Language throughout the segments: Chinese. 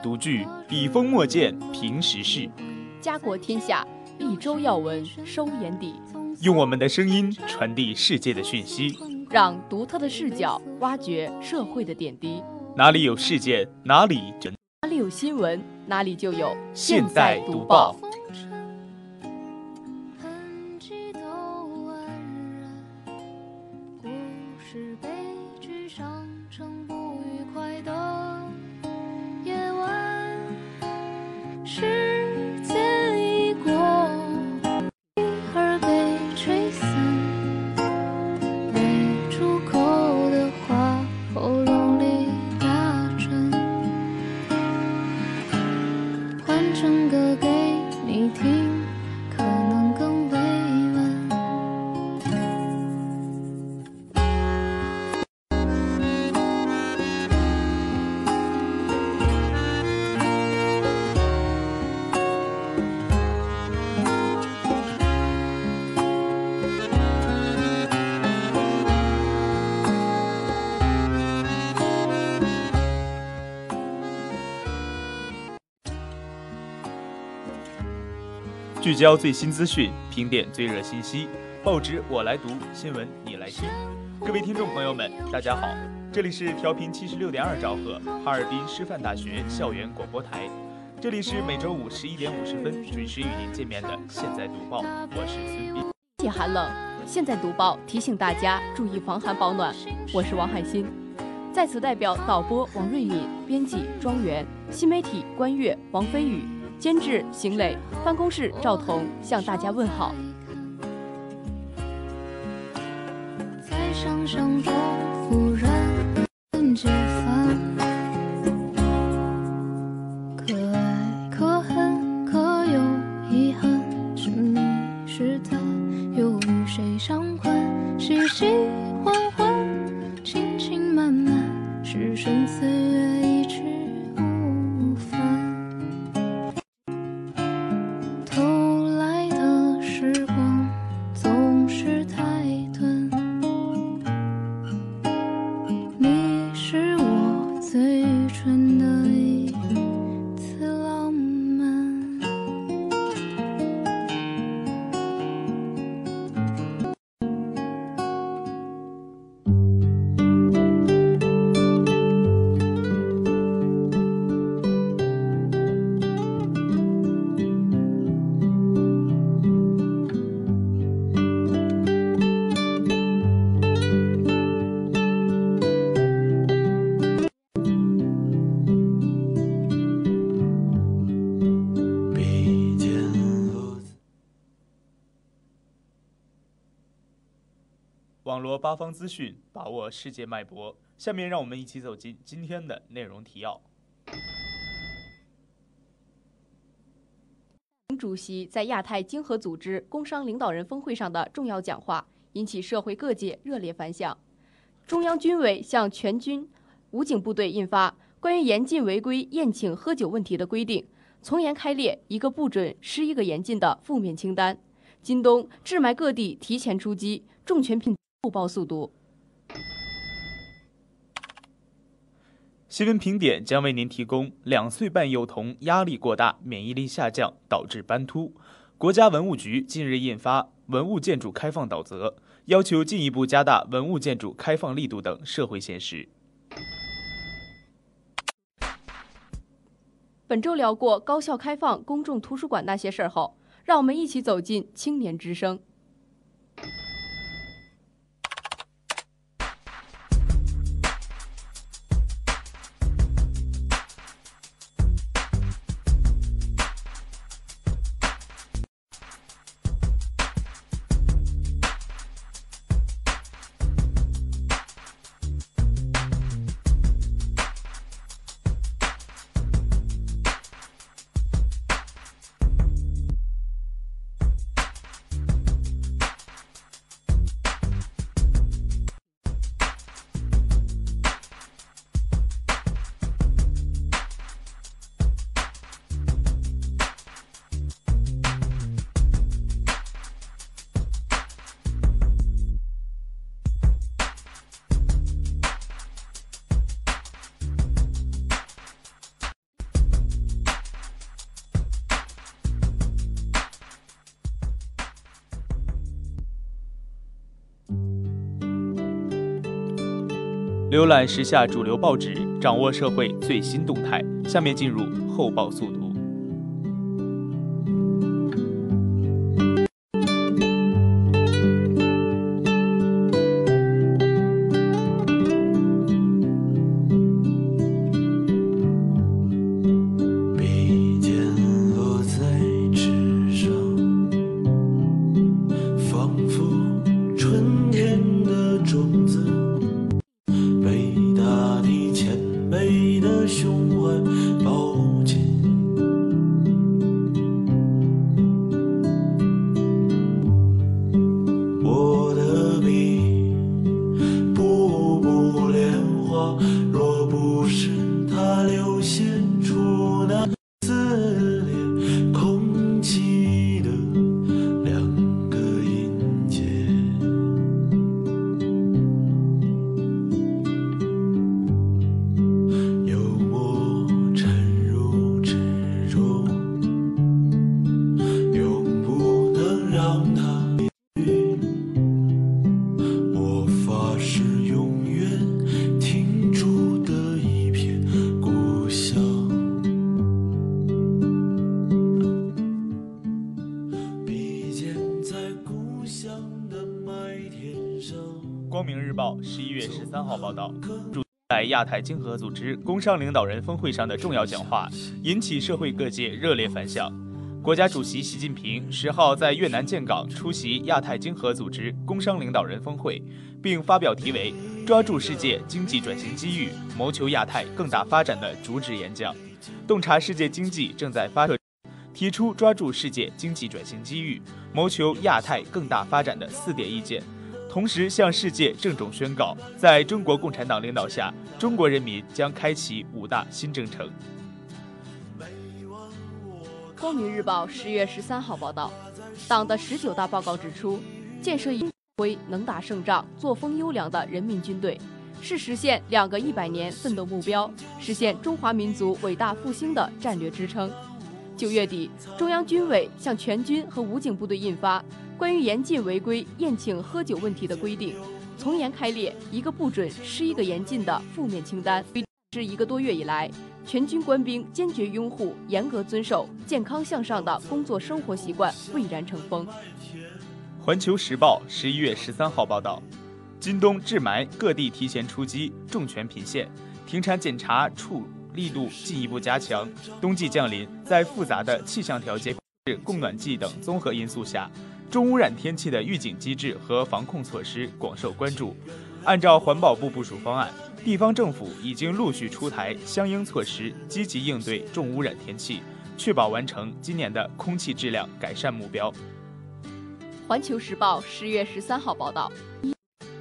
独具，笔锋墨见平时事，家国天下，一周要闻收眼底，用我们的声音传递世界的讯息。让独特的视角挖掘社会的点滴。哪里有事件，哪里就哪里有新闻，哪里就有现在读报。聚焦最新资讯，评点最热信息，报纸我来读，新闻你来听。各位听众朋友们，大家好，这里是调频七十六点二兆赫，哈尔滨师范大学校园广播台，这里是每周五十一点五十分准时与您见面的《现在读报》，我是孙斌。天气寒冷，现在读报提醒大家注意防寒保暖。我是王海鑫，在此代表导播王瑞敏、编辑庄园、新媒体关悦、王飞宇、监制邢磊、办公室赵彤向大家问好。在想象中八方资讯，把握世界脉搏。下面让我们一起走进今天的内容提要。主席在亚太经合组织工商领导人峰会上的重要讲话，引起社会各界热烈反响。中央军委向全军武警部队印发关于严禁违规宴请喝酒问题的规定，从严开列一个不准、十一个严禁的负面清单。京东致霾各地提前出击，重拳拼后报速度。新闻评点将为您提供：两岁半幼童压力过大，免疫力下降，导致斑秃。国家文物局近日印发《文物建筑开放导则》，要求进一步加大文物建筑开放力度等社会现实。本周聊过高校开放公众图书馆那些事儿后，让我们一起走进青年之声。浏览时下主流报纸，掌握社会最新动态。下面进入后报速读。明日报》十一月十三号报道在亚太经合组织工商领导人峰会上的重要讲话，引起社会各界热烈反响。国家主席习近平十号在越南建港出席亚太经合组织工商领导人峰会，并发表题为“抓住世界经济转型机遇，谋求亚太更大发展”的主旨演讲，洞察世界经济正在发展，提出抓住世界经济转型机遇，谋求亚太更大发展的四点意见。同时向世界郑重宣告，在中国共产党领导下，中国人民将开启五大新征程。光明日报十月十三号报道，党的十九大报告指出，建设一辉能打胜仗、作风优良的人民军队，是实现两个一百年奋斗目标、实现中华民族伟大复兴的战略支撑。九月底，中央军委向全军和武警部队印发。关于严禁违规宴请喝酒问题的规定，从严开列一个不准、十一个严禁的负面清单。是一个多月以来，全军官兵坚决拥护、严格遵守健康向上的工作生活习惯，蔚然成风。环球时报十一月十三号报道：今冬治霾，各地提前出击，重拳频现，停产检查处力度进一步加强。冬季降临，在复杂的气象条件、供暖季等综合因素下。重污染天气的预警机制和防控措施广受关注。按照环保部部署方案，地方政府已经陆续出台相应措施，积极应对重污染天气，确保完成今年的空气质量改善目标。环球时报十月十三号报道：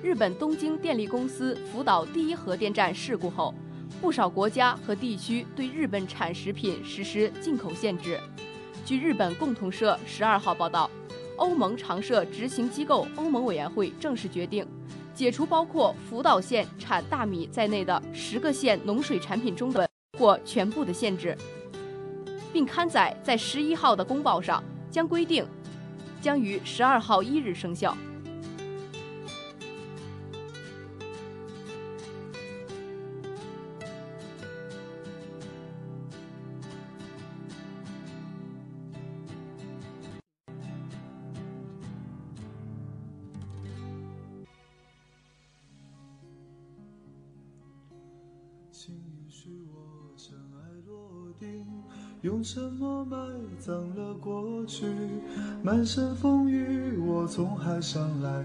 日本东京电力公司福岛第一核电站事故后，不少国家和地区对日本产食品实施进口限制。据日本共同社十二号报道，欧盟常设执行机构欧盟委员会正式决定，解除包括福岛县产大米在内的十个县农水产品中的或全部的限制，并刊载在十一号的公报上，将规定将于十二号一日生效。埋葬了过去？满身风雨，我从海上来，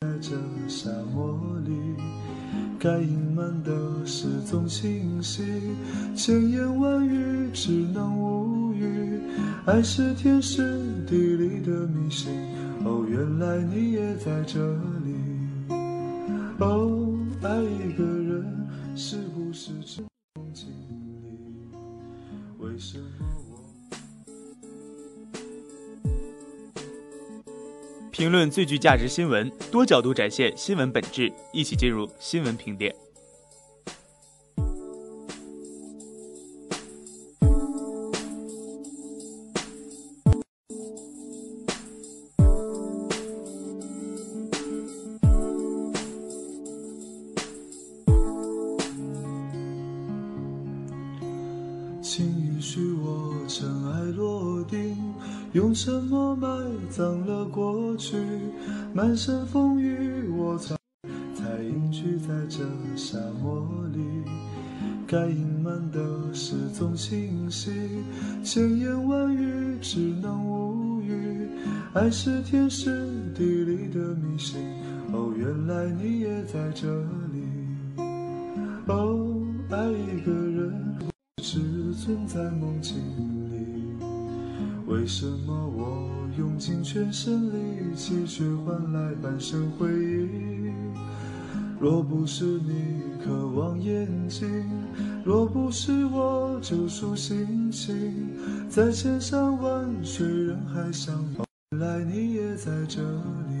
在这沙漠里，该隐瞒的事总清晰，千言万语只能无语。爱是天时地利的迷信，哦，原来你也在这里。哦，爱一个人是不是只梦境里？为什么？评论最具价值新闻，多角度展现新闻本质，一起进入新闻评点。的事总清晰，千言万语只能无语。爱是天时地利的迷信，哦，原来你也在这里。哦，爱一个人。只存在梦境里，为什么我用尽全身力气，却换来半生回忆？若不是你渴望眼睛，若不是我救赎心情，在千山万水人海相逢，原来你也在这里。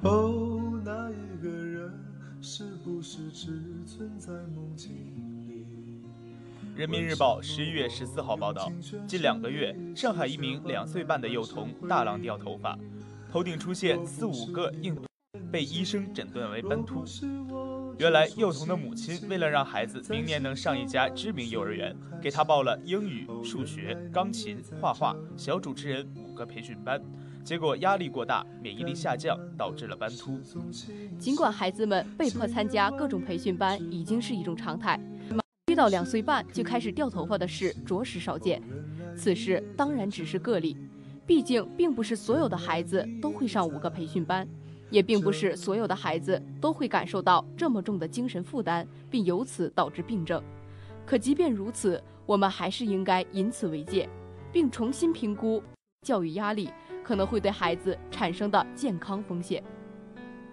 哦，那一个人是不是只存在梦境里？人民日报十一月十四号报道，近两个月，上海一名两岁半的幼童大浪掉头发，头顶出现四五个硬，被医生诊断为本秃。原来，幼童的母亲为了让孩子明年能上一家知名幼儿园，给他报了英语、数学、钢琴、画画、小主持人五个培训班，结果压力过大，免疫力下降，导致了斑秃。尽管孩子们被迫参加各种培训班已经是一种常态，遇到两岁半就开始掉头发的事着实少见。此事当然只是个例，毕竟并不是所有的孩子都会上五个培训班，也并不是所有的孩子都会感受到这么重的精神负担，并由此导致病症。可即便如此，我们还是应该以此为戒，并重新评估教育压力可能会对孩子产生的健康风险。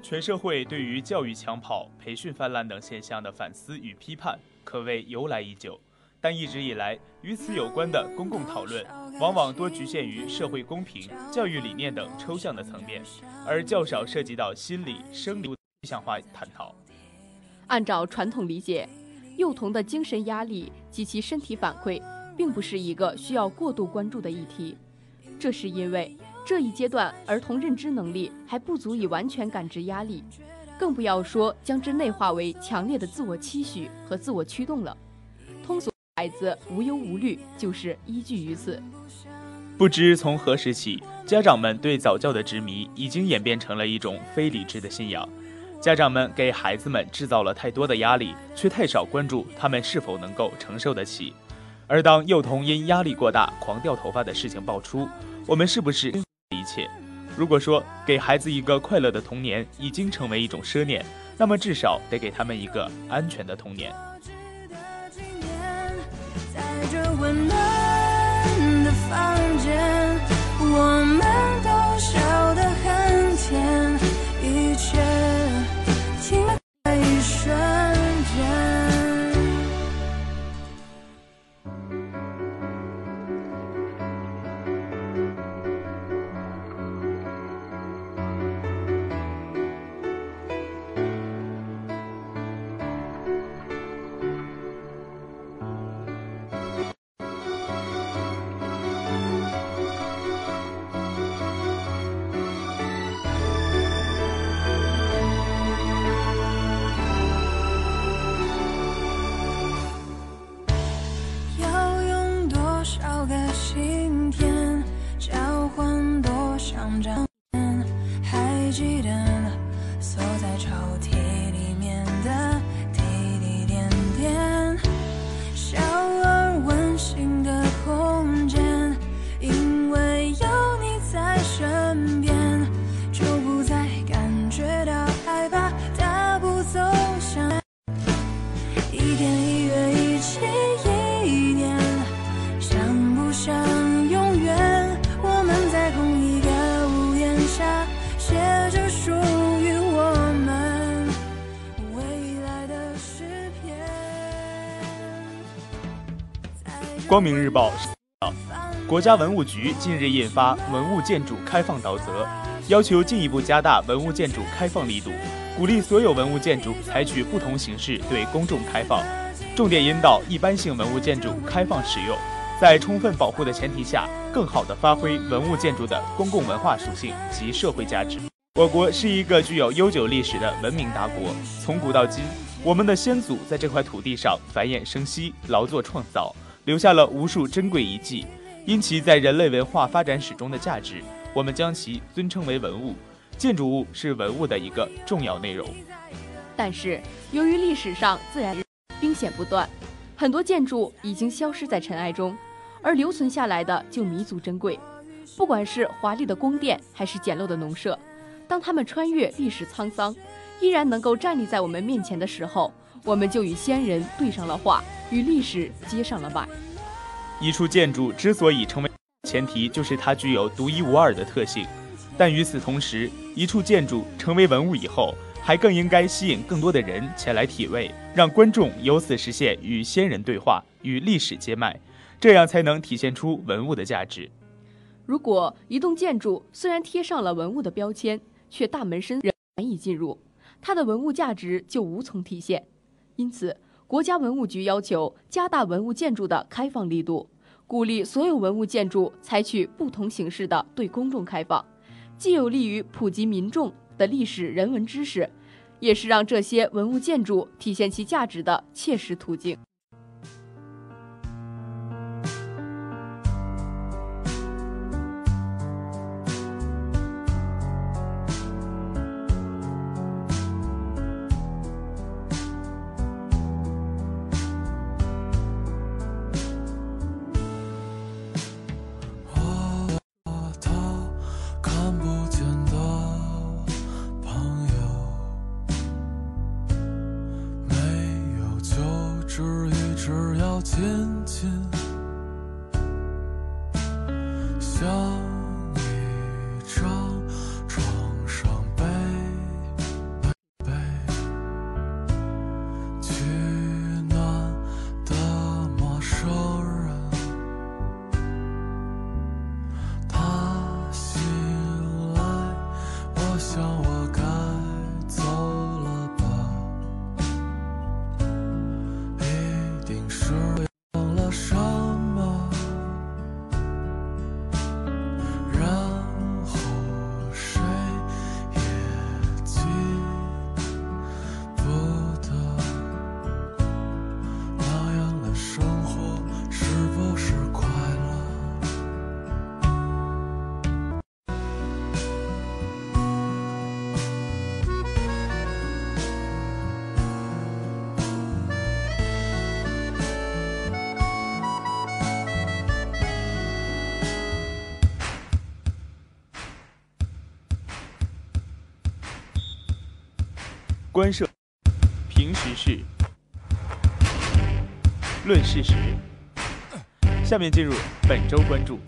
全社会对于教育抢跑、培训泛滥等现象的反思与批判，可谓由来已久。但一直以来，与此有关的公共讨论，往往多局限于社会公平、教育理念等抽象的层面，而较少涉及到心理、生理具象化探讨。按照传统理解，幼童的精神压力及其身体反馈，并不是一个需要过度关注的议题。这是因为这一阶段儿童认知能力还不足以完全感知压力，更不要说将之内化为强烈的自我期许和自我驱动了。孩子无忧无虑就是依据于此。不知从何时起，家长们对早教的执迷已经演变成了一种非理智的信仰。家长们给孩子们制造了太多的压力，却太少关注他们是否能够承受得起。而当幼童因压力过大狂掉头发的事情爆出，我们是不是一切？如果说给孩子一个快乐的童年已经成为一种奢念，那么至少得给他们一个安全的童年。在这温暖的房间，我们都笑得很甜，光明日报国家文物局近日印发《文物建筑开放导则》，要求进一步加大文物建筑开放力度，鼓励所有文物建筑采取不同形式对公众开放，重点引导一般性文物建筑开放使用，在充分保护的前提下，更好地发挥文物建筑的公共文化属性及社会价值。我国是一个具有悠久历史的文明大国，从古到今，我们的先祖在这块土地上繁衍生息，劳作创造，留下了无数珍贵遗迹。因其在人类文化发展史中的价值，我们将其尊称为文物。建筑物是文物的一个重要内容。但是，由于历史上自然兵险不断，很多建筑已经消失在尘埃中，而留存下来的就弥足珍贵。不管是华丽的宫殿，还是简陋的农舍，当他们穿越历史沧桑，依然能够站立在我们面前的时候，我们就与先人对上了话，与历史接上了脉。一处建筑之所以成为前提，就是它具有独一无二的特性。但与此同时，一处建筑成为文物以后，还更应该吸引更多的人前来体味，让观众由此实现与先人对话、与历史接脉，这样才能体现出文物的价值。如果一栋建筑虽然贴上了文物的标签，却大门深人难以进入，它的文物价值就无从体现。因此，国家文物局要求加大文物建筑的开放力度，鼓励所有文物建筑采取不同形式的对公众开放，既有利于普及民众的历史人文知识，也是让这些文物建筑体现其价值的切实途径。观社，平时事，论事实。下面进入本周关注。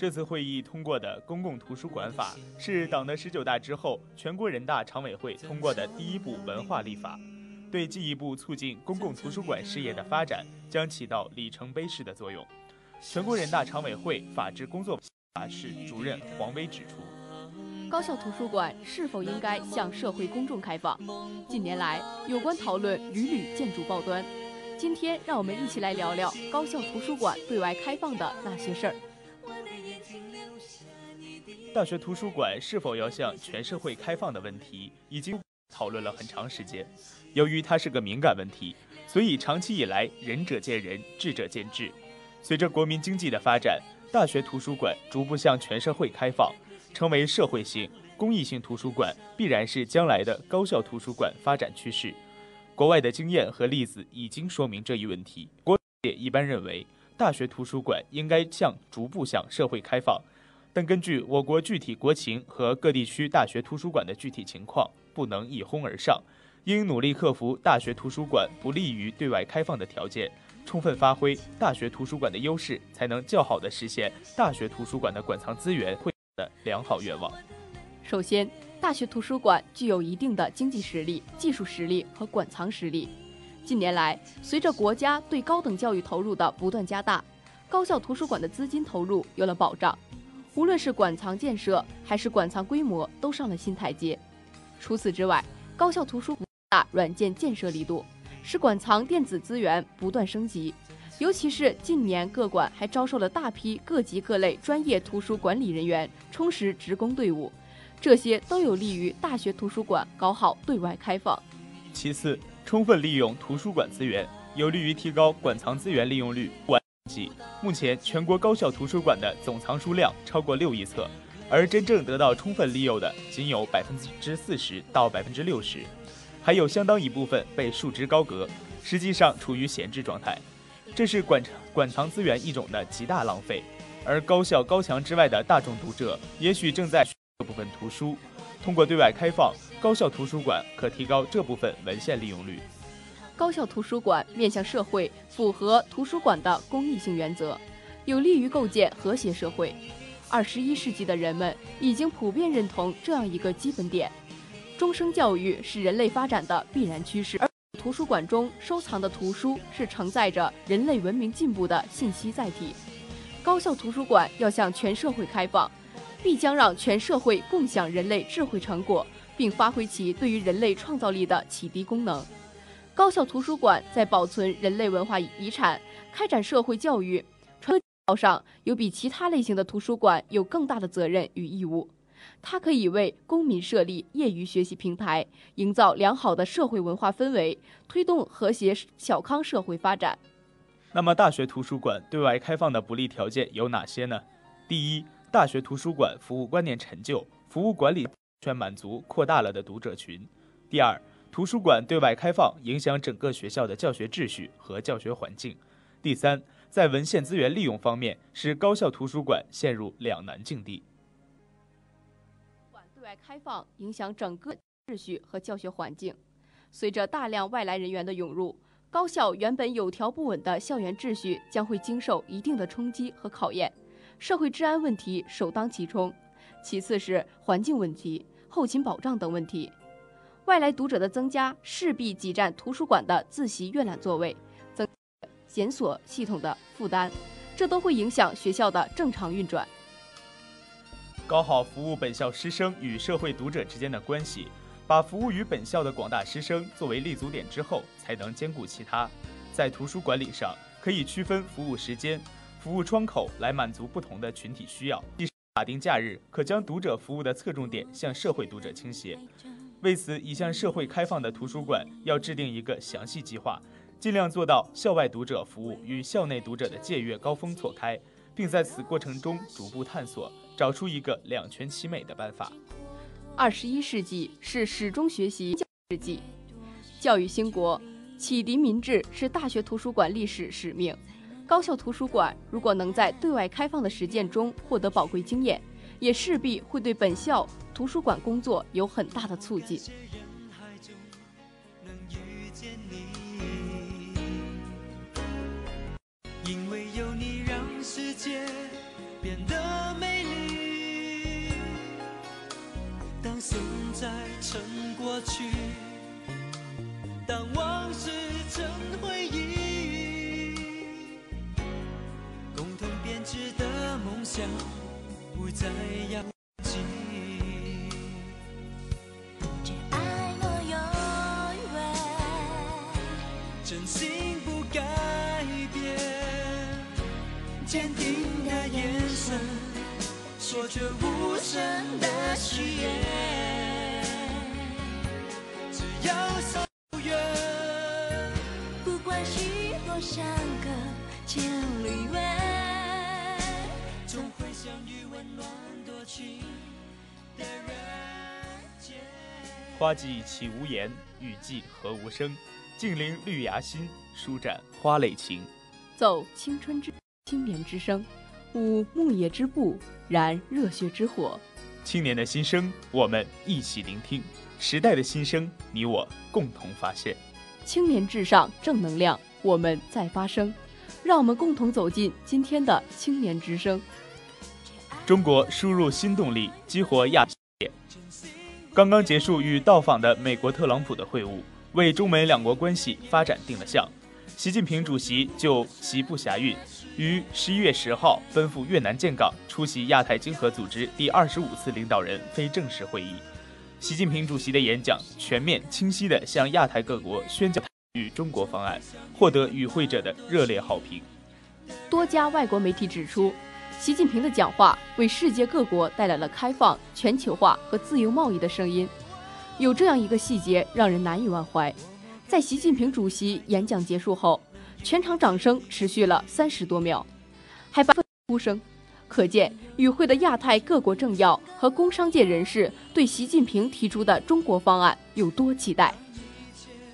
这次会议通过的《公共图书馆法》是党的十九大之后全国人大常委会通过的第一部文化立法，对进一步促进公共图书馆事业的发展将起到里程碑式的作用。全国人大常委会法制工作法室主任黄威指出，高校图书馆是否应该向社会公众开放？近年来有关讨论屡屡见诸报端。今天让我们一起来聊聊高校图书馆对外开放的那些事儿。大学图书馆是否要向全社会开放的问题，已经讨论了很长时间。由于它是个敏感问题，所以长期以来仁者见仁，智者见智。随着国民经济的发展，大学图书馆逐步向全社会开放，成为社会性、公益性图书馆，必然是将来的高校图书馆发展趋势。国外的经验和例子已经说明这一问题。国界一般认为，大学图书馆应该向逐步向社会开放。但根据我国具体国情和各地区大学图书馆的具体情况，不能一哄而上，应努力克服大学图书馆不利于对外开放的条件，充分发挥大学图书馆的优势，才能较好地实现大学图书馆的馆藏资源会的良好愿望。首先，大学图书馆具有一定的经济实力、技术实力和馆藏实力。近年来，随着国家对高等教育投入的不断加大，高校图书馆的资金投入有了保障。无论是馆藏建设还是馆藏规模，都上了新台阶。除此之外，高校图书馆大软件建设力度，使馆藏电子资源不断升级。尤其是近年，各馆还招收了大批各级各类专业图书管理人员，充实职工队伍，这些都有利于大学图书馆搞好对外开放。其次，充分利用图书馆资源，有利于提高馆藏资源利用率。目前，全国高校图书馆的总藏书量超过六亿册，而真正得到充分利用的仅有百分之四十到百分之六十，还有相当一部分被束之高阁，实际上处于闲置状态。这是馆馆藏资源一种的极大浪费。而高校高墙之外的大众读者，也许正在这部分图书。通过对外开放，高校图书馆可提高这部分文献利用率。高校图书馆面向社会，符合图书馆的公益性原则，有利于构建和谐社会。二十一世纪的人们已经普遍认同这样一个基本点：终生教育是人类发展的必然趋势。而图书馆中收藏的图书是承载着人类文明进步的信息载体。高校图书馆要向全社会开放，必将让全社会共享人类智慧成果，并发挥其对于人类创造力的启迪功能。高校图书馆在保存人类文化遗产、开展社会教育、传教上，有比其他类型的图书馆有更大的责任与义务。它可以为公民设立业余学习平台，营造良好的社会文化氛围，推动和谐小康社会发展。那么，大学图书馆对外开放的不利条件有哪些呢？第一，大学图书馆服务观念陈旧，服务管理全满足扩大了的读者群。第二。图书馆对外开放影响整个学校的教学秩序和教学环境。第三，在文献资源利用方面，使高校图书馆陷入两难境地。馆对外开放影响整个秩序和教学环境。随着大量外来人员的涌入，高校原本有条不紊的校园秩序将会经受一定的冲击和考验。社会治安问题首当其冲，其次是环境问题、后勤保障等问题。外来读者的增加势必挤占图书馆的自习阅览座位，增检索系统的负担，这都会影响学校的正常运转。搞好服务本校师生与社会读者之间的关系，把服务于本校的广大师生作为立足点之后，才能兼顾其他。在图书管理上，可以区分服务时间、服务窗口来满足不同的群体需要。法定假日可将读者服务的侧重点向社会读者倾斜，为此，已向社会开放的图书馆要制定一个详细计划，尽量做到校外读者服务与校内读者的借阅高峰错开，并在此过程中逐步探索，找出一个两全其美的办法。二十一世纪是始终学习世纪，教育兴国，启迪民智是大学图书馆历史使命。高校图书馆如果能在对外开放的实践中获得宝贵经验，也势必会对本校图书馆工作有很大的促进。因为有你，让世界变得美丽。当现在成过去，当往事成回忆。值的梦想会再有。花季岂无言，雨季何无声。静聆绿芽心，舒展花蕾情。奏青春之青年之声，舞牧野之步，燃热血之火。青年的心声，我们一起聆听；时代的心声，你我共同发现。青年至上，正能量，我们在发声。让我们共同走进今天的青年之声。中国输入新动力，激活亚。刚刚结束与到访的美国特朗普的会晤，为中美两国关系发展定了向。习近平主席就其不暇运，于十一月十号奔赴越南建港，出席亚太经合组织第二十五次领导人非正式会议。习近平主席的演讲全面清晰地向亚太各国宣讲与中国方案，获得与会者的热烈好评。多家外国媒体指出。习近平的讲话为世界各国带来了开放、全球化和自由贸易的声音。有这样一个细节让人难以忘怀：在习近平主席演讲结束后，全场掌声持续了三十多秒，还伴呼声，可见与会的亚太各国政要和工商界人士对习近平提出的中国方案有多期待。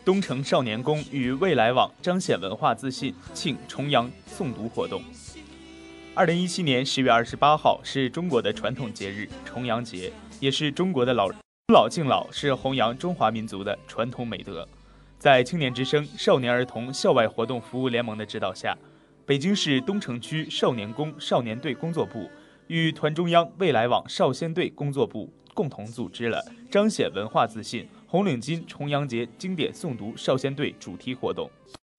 东城少年宫与未来网彰显文化自信庆重阳诵读活动。二零一七年十月二十八号是中国的传统节日重阳节，也是中国的老老敬老，是弘扬中华民族的传统美德。在青年之声少年儿童校外活动服务联盟的指导下，北京市东城区少年宫少年队工作部与团中央未来网少先队工作部共同组织了彰显文化自信红领巾重阳节经典诵读少先队主题活动。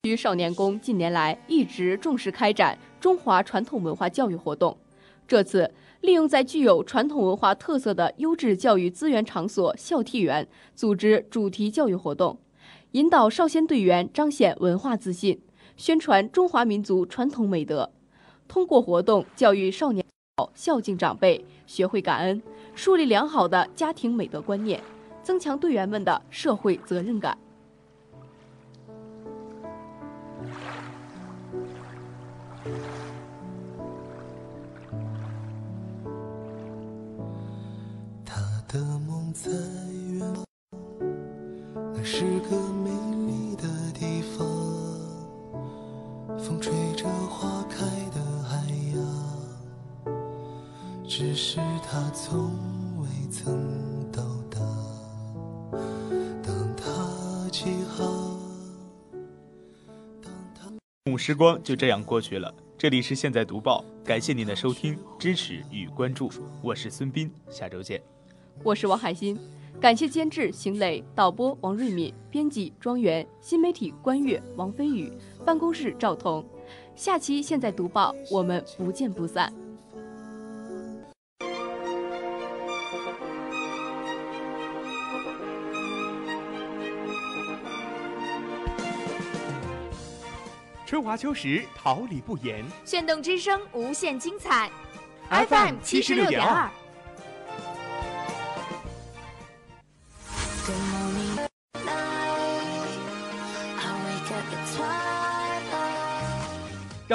于少年宫近年来一直重视开展中华传统文化教育活动，这次利用在具有传统文化特色的优质教育资源场所校替园组织主题教育活动，引导少先队员彰显文化自信，宣传中华民族传统美德，通过活动教育少年孝敬长辈、学会感恩，树立良好的家庭美德观念，增强队员们的社会责任感。在远方，那是个美丽的地方。风吹着花开的海洋，只是它从未曾到达。当它起航，当它……午时光就这样过去了。这里是现在读报，感谢您的收听、支持与关注，我是孙斌，下周见。我是王海鑫，感谢监制邢磊，导播王瑞敏，编辑庄园，新媒体关悦王飞宇，办公室赵彤。下期现在读报，我们不见不散。春华秋实，桃李不言。炫动之声，无限精彩。FM 七十六点二。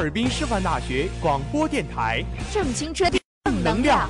哈尔滨师范大学广播电台，正青春，正能量。